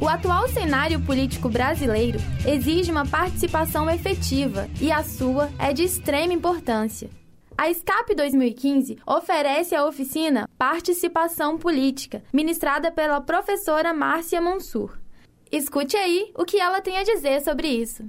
O atual cenário político brasileiro exige uma participação efetiva e a sua é de extrema importância. A SCAP 2015 oferece a oficina Participação Política, ministrada pela professora Márcia Mansur. Escute aí o que ela tem a dizer sobre isso.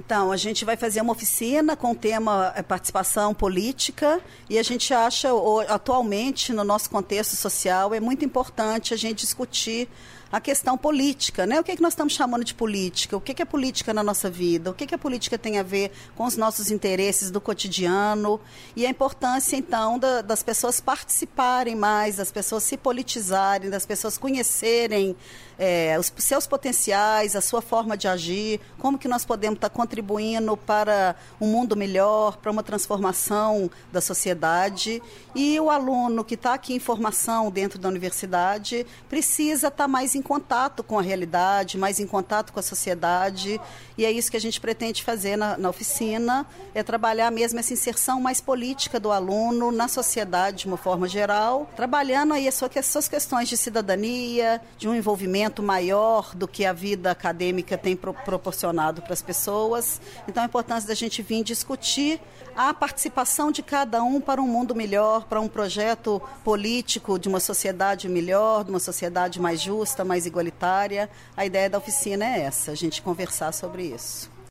Então, a gente vai fazer uma oficina com o tema é, participação política e a gente acha, atualmente, no nosso contexto social, é muito importante a gente discutir a questão política, né? O que, é que nós estamos chamando de política? O que, é que é política na nossa vida? O que, é que a política tem a ver com os nossos interesses do cotidiano? E a importância, então, da, das pessoas participarem mais, das pessoas se politizarem, das pessoas conhecerem é, os seus potenciais, a sua forma de agir, como que nós podemos estar contribuindo para um mundo melhor, para uma transformação da sociedade. E o aluno que está aqui em formação dentro da universidade precisa estar mais em contato com a realidade, mais em contato com a sociedade. E é isso que a gente pretende fazer na, na oficina, é trabalhar mesmo essa inserção mais política do aluno na sociedade de uma forma geral, trabalhando aí as suas questões de cidadania, de um envolvimento maior do que a vida acadêmica tem pro, proporcionado para as pessoas. Então a importância da gente vir discutir a participação de cada um para um mundo melhor, para um projeto político de uma sociedade melhor, de uma sociedade mais justa, mais igualitária. A ideia da oficina é essa, a gente conversar sobre isso.